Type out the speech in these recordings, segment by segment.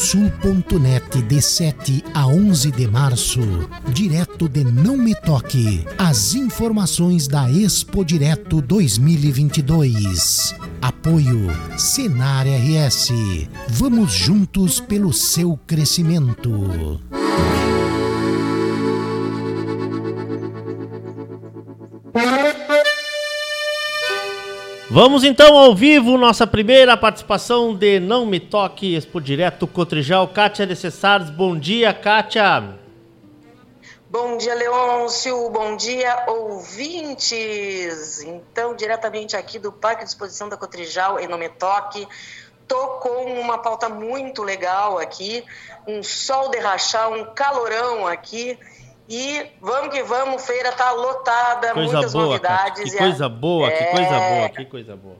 radiosul.net de 7 a 11 de março, direto de Não Me Toque, as informações da Expo Direto 2022. Apoio Senar RS. Vamos juntos pelo seu crescimento. Vamos então ao vivo, nossa primeira participação de Não Me Toque, Expo Direto Cotrijal. Kátia de Cessares, bom dia, Kátia. Bom dia, Leôncio. Bom dia, ouvintes. Então, diretamente aqui do Parque de Exposição da Cotrijal, em Não Me Toque, tô com uma pauta muito legal aqui, um sol de rachar, um calorão aqui. E vamos que vamos, feira tá lotada, coisa muitas boa, novidades. Cara. Que coisa boa, é... que coisa boa, que coisa boa.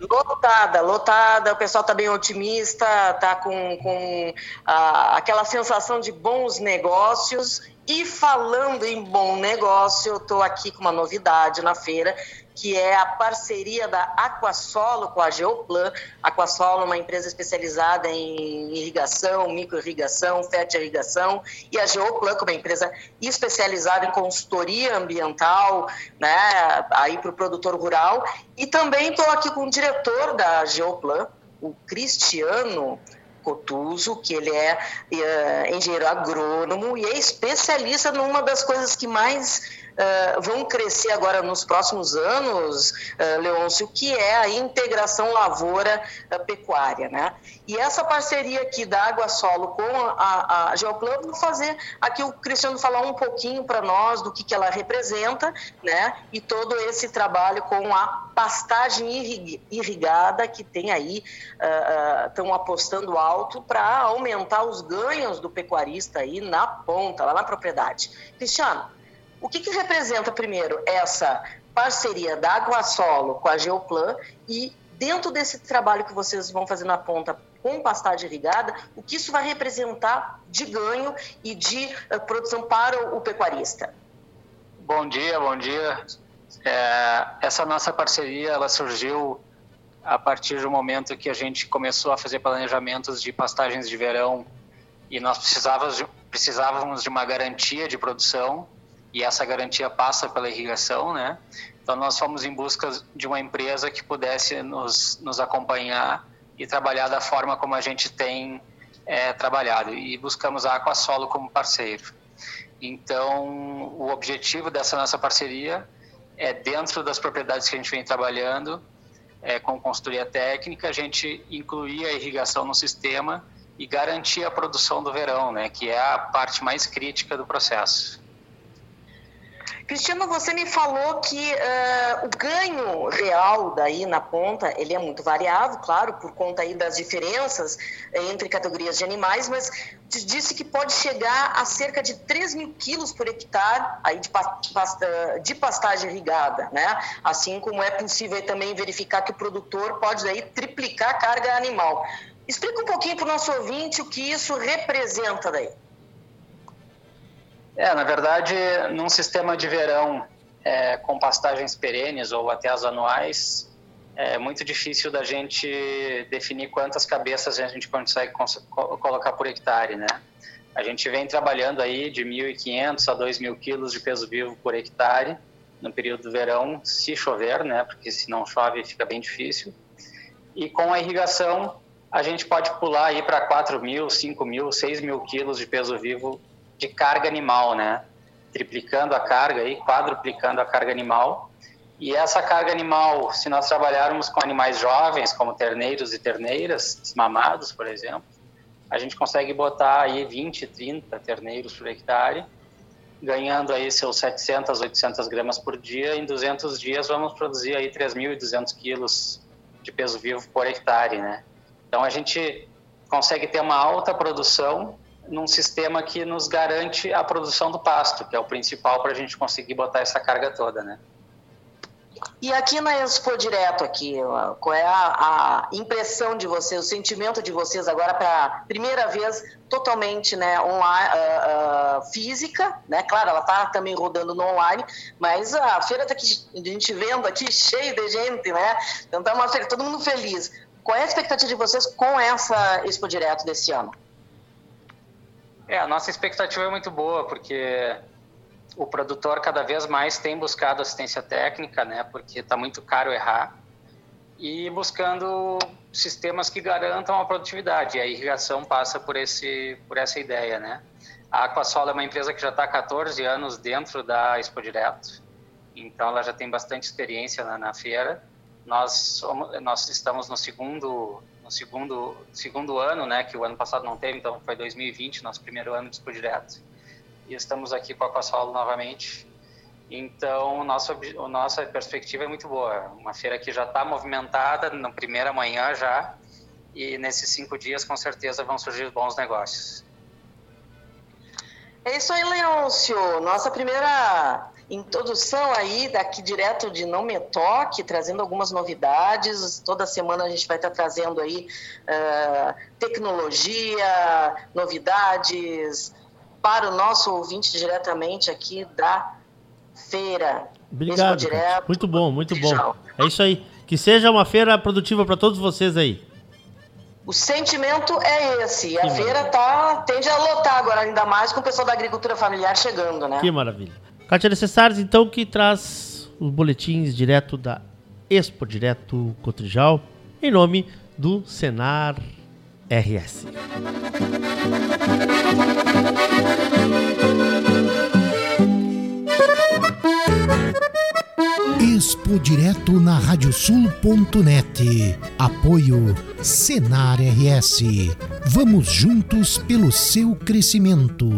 Lotada, lotada, o pessoal tá bem otimista, tá com, com ah, aquela sensação de bons negócios. E falando em bom negócio, eu estou aqui com uma novidade na feira, que é a parceria da Aquasolo com a Geoplan. Aquasolo é uma empresa especializada em irrigação, microirrigação, irrigação, e a Geoplan, como é uma empresa especializada em consultoria ambiental, né, aí para o produtor rural. E também estou aqui com o diretor da Geoplan, o Cristiano Cotuso, que ele é, é engenheiro agrônomo e é especialista numa das coisas que mais uh, vão crescer agora nos próximos anos, uh, Leôncio, que é a integração lavoura-pecuária. Né? E essa parceria aqui da Água Solo com a, a Geoplan, vou fazer aqui o Cristiano falar um pouquinho para nós do que, que ela representa né? e todo esse trabalho com a pastagem irrigada que tem aí, estão uh, apostando alto para aumentar os ganhos do pecuarista aí na ponta, lá na propriedade. Cristiano, o que, que representa, primeiro, essa parceria da Água Solo com a Geoplan e dentro desse trabalho que vocês vão fazer na ponta com pastagem irrigada, o que isso vai representar de ganho e de uh, produção para o pecuarista? Bom dia, bom dia. É, essa nossa parceria ela surgiu a partir do momento que a gente começou a fazer planejamentos de pastagens de verão e nós precisávamos de, precisávamos de uma garantia de produção e essa garantia passa pela irrigação, né? Então nós fomos em busca de uma empresa que pudesse nos, nos acompanhar e trabalhar da forma como a gente tem é, trabalhado e buscamos a Aquasolo como parceiro. Então o objetivo dessa nossa parceria é dentro das propriedades que a gente vem trabalhando é, com consultoria técnica, a gente incluir a irrigação no sistema e garantir a produção do verão, né, que é a parte mais crítica do processo. Cristiano, você me falou que uh, o ganho real daí na ponta, ele é muito variável, claro, por conta aí das diferenças entre categorias de animais, mas disse que pode chegar a cerca de 3 mil quilos por hectare aí de, pasta, de pastagem irrigada, né? Assim como é possível também verificar que o produtor pode daí triplicar a carga animal. Explica um pouquinho para o nosso ouvinte o que isso representa daí. É, na verdade, num sistema de verão é, com pastagens perenes ou até as anuais, é muito difícil da gente definir quantas cabeças a gente consegue colocar por hectare, né? A gente vem trabalhando aí de 1.500 a 2.000 quilos de peso vivo por hectare no período do verão, se chover, né? Porque se não chove fica bem difícil. E com a irrigação, a gente pode pular aí para 4.000, 5.000, 6.000 quilos de peso vivo de carga animal, né? Triplicando a carga e quadruplicando a carga animal. E essa carga animal, se nós trabalharmos com animais jovens, como terneiros e terneiras, desmamados, por exemplo, a gente consegue botar aí 20, 30 terneiros por hectare, ganhando aí seus 700, 800 gramas por dia. Em 200 dias vamos produzir aí 3.200 quilos de peso vivo por hectare, né? Então a gente consegue ter uma alta produção num sistema que nos garante a produção do pasto, que é o principal para a gente conseguir botar essa carga toda, né? E aqui na Expo Direto, aqui, qual é a, a impressão de vocês, o sentimento de vocês agora para primeira vez totalmente né, online, uh, uh, física, né? Claro, ela está também rodando no online, mas a feira está aqui, a gente vendo aqui cheio de gente, né? Então tá uma feira, todo mundo feliz. Qual é a expectativa de vocês com essa Expo Direto desse ano? É, a nossa expectativa é muito boa, porque o produtor cada vez mais tem buscado assistência técnica, né, porque está muito caro errar, e buscando sistemas que garantam a produtividade. E a irrigação passa por, esse, por essa ideia, né. A Aquasol é uma empresa que já está há 14 anos dentro da Expo Direto, então ela já tem bastante experiência na, na feira. Nós, somos, nós estamos no segundo no segundo segundo ano, né, que o ano passado não teve, então foi 2020, nosso primeiro ano de Expo Direto. E estamos aqui com a Aquasolo novamente. Então, nossa nossa perspectiva é muito boa. Uma feira que já está movimentada na primeira manhã já, e nesses cinco dias, com certeza, vão surgir bons negócios. É isso aí, Leôncio. Nossa primeira introdução aí daqui direto de Não Me Toque, trazendo algumas novidades. Toda semana a gente vai estar trazendo aí uh, tecnologia, novidades para o nosso ouvinte diretamente aqui da feira. Obrigado. Direto, muito bom, muito bom. É isso aí. Que seja uma feira produtiva para todos vocês aí. O sentimento é esse. A feira tá, tende a lotar agora, ainda mais com o pessoal da agricultura familiar chegando, né? Que maravilha. Kátia Necessários, então, que traz os boletins direto da Expo Direto Cotrijal, em nome do Senar RS. Expo Direto na radiosul.net. Apoio Senar RS. Vamos juntos pelo seu crescimento.